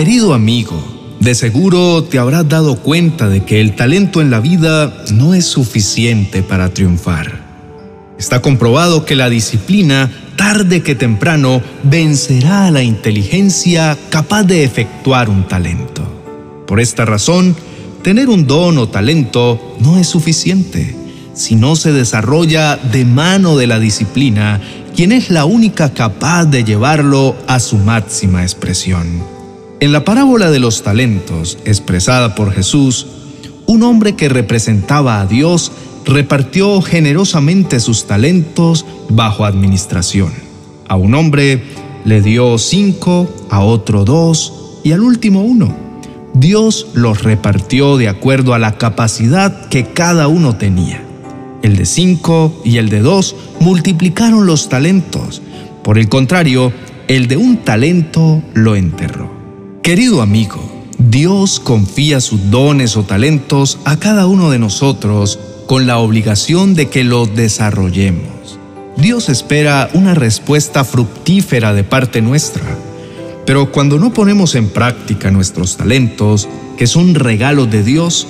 Querido amigo, de seguro te habrás dado cuenta de que el talento en la vida no es suficiente para triunfar. Está comprobado que la disciplina, tarde que temprano, vencerá a la inteligencia capaz de efectuar un talento. Por esta razón, tener un don o talento no es suficiente si no se desarrolla de mano de la disciplina, quien es la única capaz de llevarlo a su máxima expresión. En la parábola de los talentos, expresada por Jesús, un hombre que representaba a Dios repartió generosamente sus talentos bajo administración. A un hombre le dio cinco, a otro dos y al último uno. Dios los repartió de acuerdo a la capacidad que cada uno tenía. El de cinco y el de dos multiplicaron los talentos. Por el contrario, el de un talento lo enterró. Querido amigo, Dios confía sus dones o talentos a cada uno de nosotros con la obligación de que los desarrollemos. Dios espera una respuesta fructífera de parte nuestra, pero cuando no ponemos en práctica nuestros talentos, que son regalos de Dios,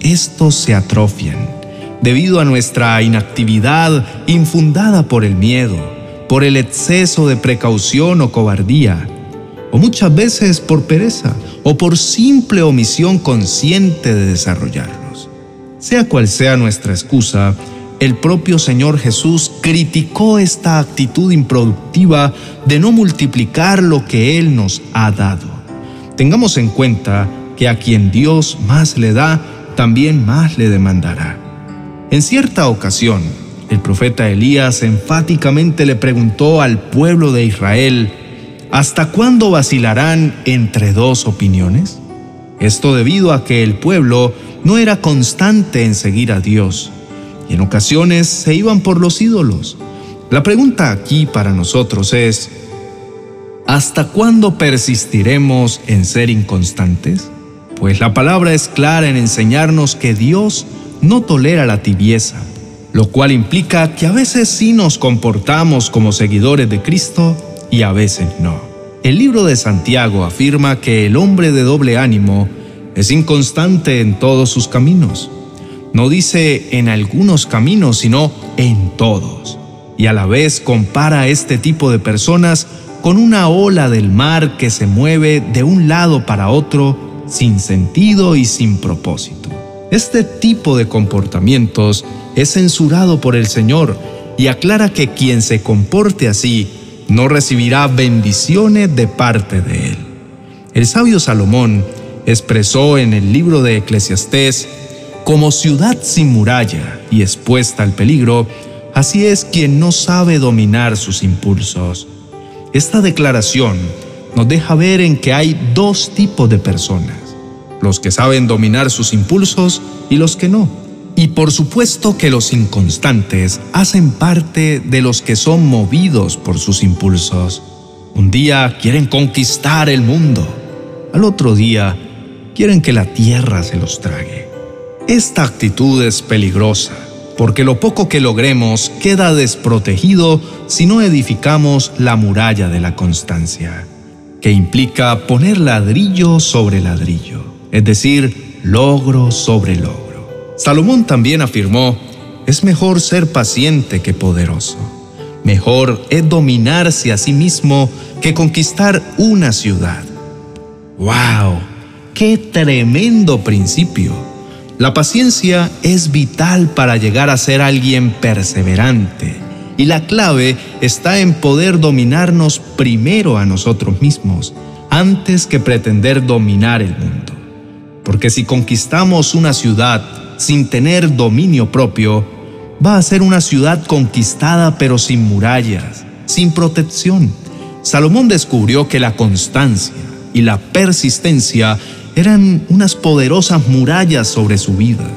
estos se atrofian debido a nuestra inactividad infundada por el miedo, por el exceso de precaución o cobardía, o muchas veces por pereza o por simple omisión consciente de desarrollarlos. Sea cual sea nuestra excusa, el propio Señor Jesús criticó esta actitud improductiva de no multiplicar lo que Él nos ha dado. Tengamos en cuenta que a quien Dios más le da, también más le demandará. En cierta ocasión, el profeta Elías enfáticamente le preguntó al pueblo de Israel, ¿Hasta cuándo vacilarán entre dos opiniones? Esto debido a que el pueblo no era constante en seguir a Dios y en ocasiones se iban por los ídolos. La pregunta aquí para nosotros es, ¿hasta cuándo persistiremos en ser inconstantes? Pues la palabra es clara en enseñarnos que Dios no tolera la tibieza, lo cual implica que a veces sí nos comportamos como seguidores de Cristo y a veces no. El libro de Santiago afirma que el hombre de doble ánimo es inconstante en todos sus caminos. No dice en algunos caminos, sino en todos. Y a la vez compara a este tipo de personas con una ola del mar que se mueve de un lado para otro sin sentido y sin propósito. Este tipo de comportamientos es censurado por el Señor y aclara que quien se comporte así no recibirá bendiciones de parte de él. El sabio Salomón expresó en el libro de Eclesiastés, como ciudad sin muralla y expuesta al peligro, así es quien no sabe dominar sus impulsos. Esta declaración nos deja ver en que hay dos tipos de personas, los que saben dominar sus impulsos y los que no. Y por supuesto que los inconstantes hacen parte de los que son movidos por sus impulsos. Un día quieren conquistar el mundo, al otro día quieren que la tierra se los trague. Esta actitud es peligrosa, porque lo poco que logremos queda desprotegido si no edificamos la muralla de la constancia, que implica poner ladrillo sobre ladrillo, es decir, logro sobre logro. Salomón también afirmó, es mejor ser paciente que poderoso. Mejor es dominarse a sí mismo que conquistar una ciudad. ¡Wow! ¡Qué tremendo principio! La paciencia es vital para llegar a ser alguien perseverante. Y la clave está en poder dominarnos primero a nosotros mismos, antes que pretender dominar el mundo. Porque si conquistamos una ciudad sin tener dominio propio, va a ser una ciudad conquistada pero sin murallas, sin protección. Salomón descubrió que la constancia y la persistencia eran unas poderosas murallas sobre su vida,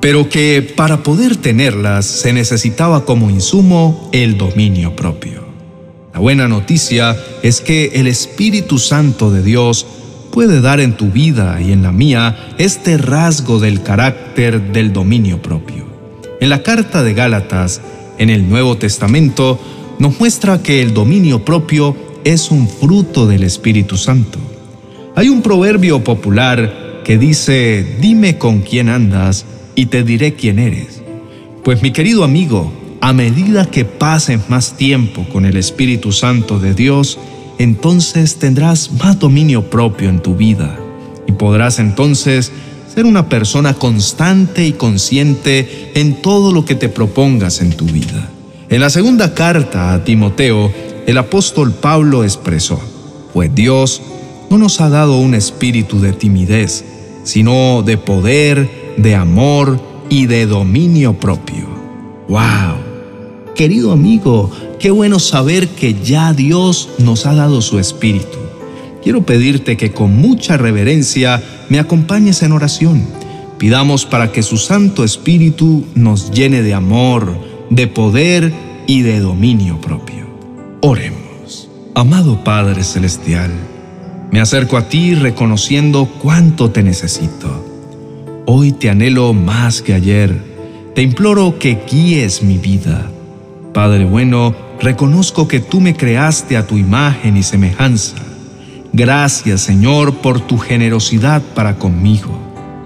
pero que para poder tenerlas se necesitaba como insumo el dominio propio. La buena noticia es que el Espíritu Santo de Dios puede dar en tu vida y en la mía este rasgo del carácter del dominio propio. En la carta de Gálatas, en el Nuevo Testamento, nos muestra que el dominio propio es un fruto del Espíritu Santo. Hay un proverbio popular que dice, dime con quién andas y te diré quién eres. Pues mi querido amigo, a medida que pases más tiempo con el Espíritu Santo de Dios, entonces tendrás más dominio propio en tu vida y podrás entonces ser una persona constante y consciente en todo lo que te propongas en tu vida. En la segunda carta a Timoteo, el apóstol Pablo expresó, pues Dios no nos ha dado un espíritu de timidez, sino de poder, de amor y de dominio propio. ¡Wow! Querido amigo, qué bueno saber que ya Dios nos ha dado su espíritu quiero pedirte que con mucha reverencia me acompañes en oración. Pidamos para que su Santo Espíritu nos llene de amor, de poder y de dominio propio. Oremos. Amado Padre Celestial, me acerco a ti reconociendo cuánto te necesito. Hoy te anhelo más que ayer. Te imploro que guíes mi vida. Padre bueno, reconozco que tú me creaste a tu imagen y semejanza Gracias Señor por tu generosidad para conmigo.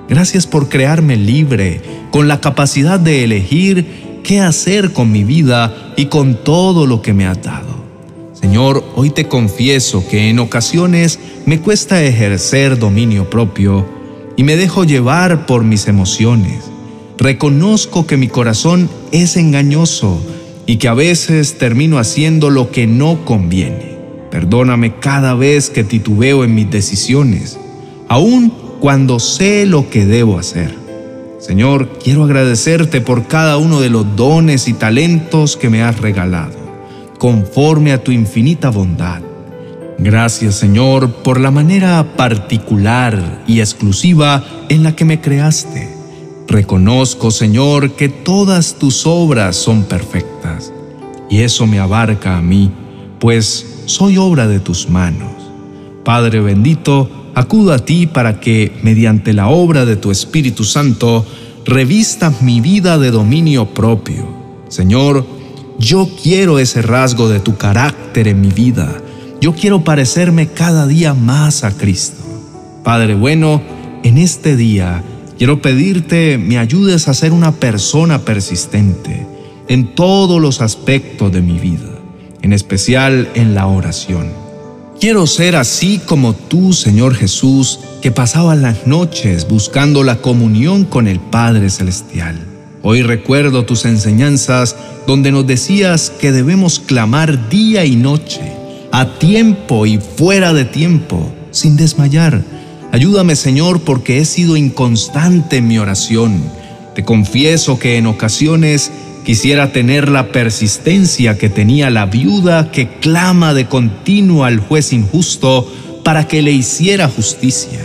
Gracias por crearme libre, con la capacidad de elegir qué hacer con mi vida y con todo lo que me has dado. Señor, hoy te confieso que en ocasiones me cuesta ejercer dominio propio y me dejo llevar por mis emociones. Reconozco que mi corazón es engañoso y que a veces termino haciendo lo que no conviene. Perdóname cada vez que titubeo en mis decisiones, aun cuando sé lo que debo hacer. Señor, quiero agradecerte por cada uno de los dones y talentos que me has regalado, conforme a tu infinita bondad. Gracias, Señor, por la manera particular y exclusiva en la que me creaste. Reconozco, Señor, que todas tus obras son perfectas, y eso me abarca a mí, pues soy obra de tus manos. Padre bendito, acudo a ti para que, mediante la obra de tu Espíritu Santo, revistas mi vida de dominio propio. Señor, yo quiero ese rasgo de tu carácter en mi vida. Yo quiero parecerme cada día más a Cristo. Padre bueno, en este día quiero pedirte me ayudes a ser una persona persistente en todos los aspectos de mi vida en especial en la oración. Quiero ser así como tú, Señor Jesús, que pasaba las noches buscando la comunión con el Padre Celestial. Hoy recuerdo tus enseñanzas donde nos decías que debemos clamar día y noche, a tiempo y fuera de tiempo, sin desmayar. Ayúdame, Señor, porque he sido inconstante en mi oración. Te confieso que en ocasiones Quisiera tener la persistencia que tenía la viuda que clama de continuo al juez injusto para que le hiciera justicia.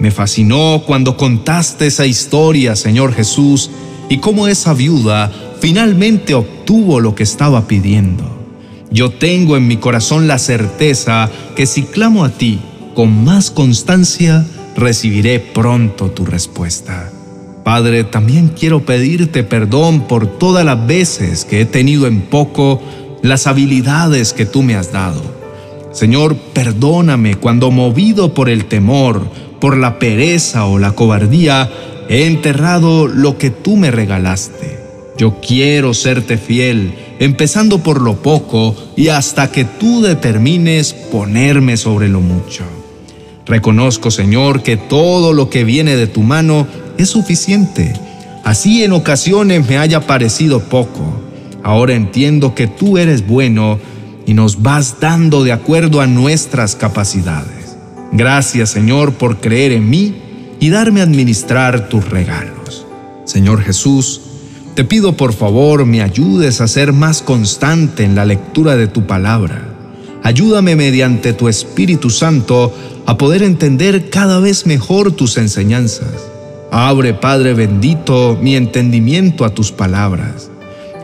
Me fascinó cuando contaste esa historia, Señor Jesús, y cómo esa viuda finalmente obtuvo lo que estaba pidiendo. Yo tengo en mi corazón la certeza que si clamo a ti con más constancia, recibiré pronto tu respuesta. Padre, también quiero pedirte perdón por todas las veces que he tenido en poco las habilidades que tú me has dado. Señor, perdóname cuando movido por el temor, por la pereza o la cobardía, he enterrado lo que tú me regalaste. Yo quiero serte fiel, empezando por lo poco y hasta que tú determines ponerme sobre lo mucho. Reconozco, Señor, que todo lo que viene de tu mano es suficiente. Así en ocasiones me haya parecido poco. Ahora entiendo que tú eres bueno y nos vas dando de acuerdo a nuestras capacidades. Gracias Señor por creer en mí y darme a administrar tus regalos. Señor Jesús, te pido por favor me ayudes a ser más constante en la lectura de tu palabra. Ayúdame mediante tu Espíritu Santo a poder entender cada vez mejor tus enseñanzas Abre, Padre bendito, mi entendimiento a tus palabras.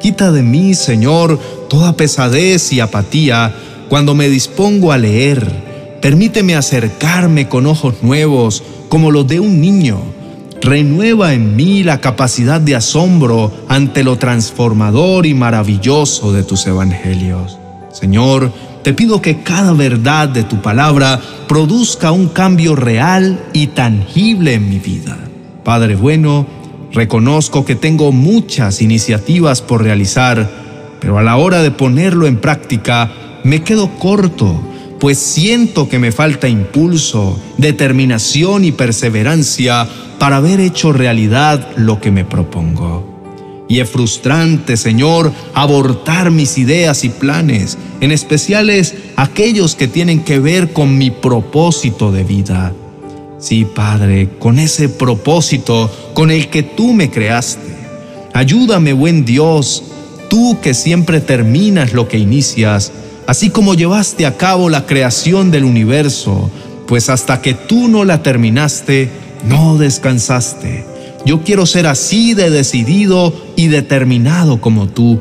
Quita de mí, Señor, toda pesadez y apatía cuando me dispongo a leer. Permíteme acercarme con ojos nuevos como los de un niño. Renueva en mí la capacidad de asombro ante lo transformador y maravilloso de tus evangelios. Señor, te pido que cada verdad de tu palabra produzca un cambio real y tangible en mi vida. Padre bueno, reconozco que tengo muchas iniciativas por realizar, pero a la hora de ponerlo en práctica me quedo corto, pues siento que me falta impulso, determinación y perseverancia para haber hecho realidad lo que me propongo. Y es frustrante, Señor, abortar mis ideas y planes, en especiales aquellos que tienen que ver con mi propósito de vida. Sí, Padre, con ese propósito con el que tú me creaste. Ayúdame, buen Dios, tú que siempre terminas lo que inicias, así como llevaste a cabo la creación del universo, pues hasta que tú no la terminaste, no descansaste. Yo quiero ser así de decidido y determinado como tú.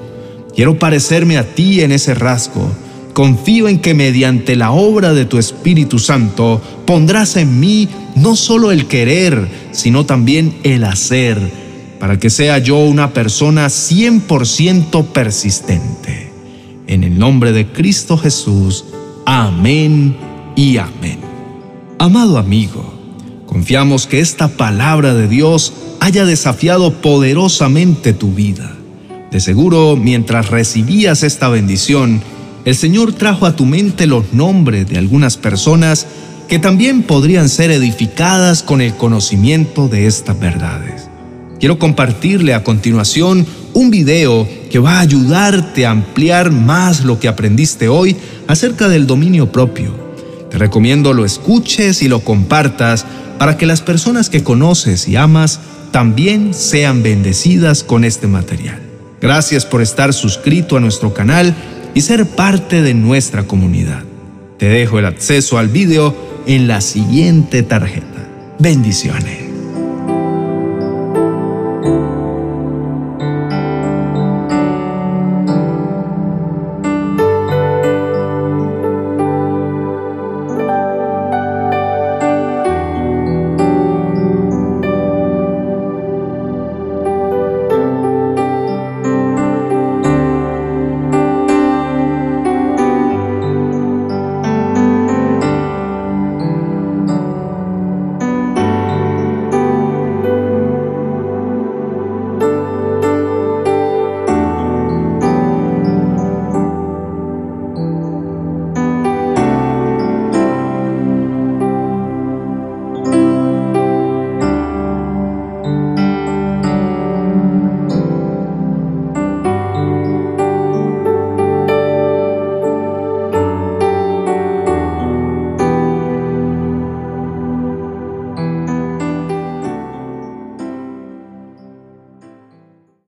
Quiero parecerme a ti en ese rasgo. Confío en que mediante la obra de tu Espíritu Santo pondrás en mí no solo el querer, sino también el hacer, para que sea yo una persona 100% persistente. En el nombre de Cristo Jesús, amén y amén. Amado amigo, confiamos que esta palabra de Dios haya desafiado poderosamente tu vida. De seguro, mientras recibías esta bendición, el Señor trajo a tu mente los nombres de algunas personas que también podrían ser edificadas con el conocimiento de estas verdades. Quiero compartirle a continuación un video que va a ayudarte a ampliar más lo que aprendiste hoy acerca del dominio propio. Te recomiendo lo escuches y lo compartas para que las personas que conoces y amas también sean bendecidas con este material. Gracias por estar suscrito a nuestro canal y ser parte de nuestra comunidad. Te dejo el acceso al video en la siguiente tarjeta. Bendiciones.